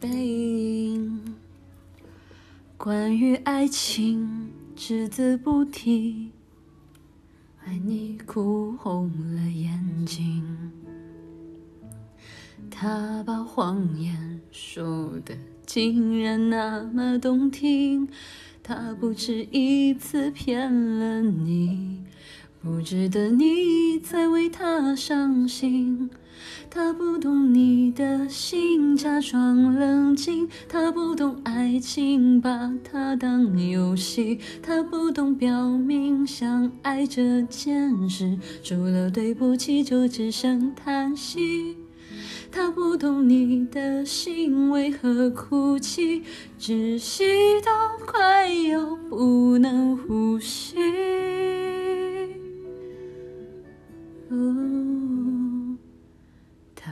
背影。关于爱情，只字不提，爱你哭红了眼睛。他把谎言说的竟然那么动听，他不止一次骗了你，不值得你再为他伤心。他不懂你的心，假装冷静。他不懂爱情，把它当游戏。他不懂表明相爱这件事，除了对不起就只剩叹息。他不懂你的心为何哭泣，窒息到快要不能呼吸。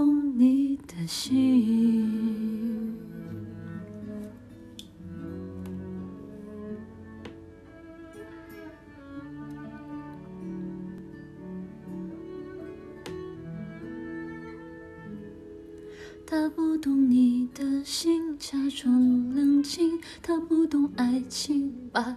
懂你的心。他不懂你的心，假装冷静。他不懂爱情，把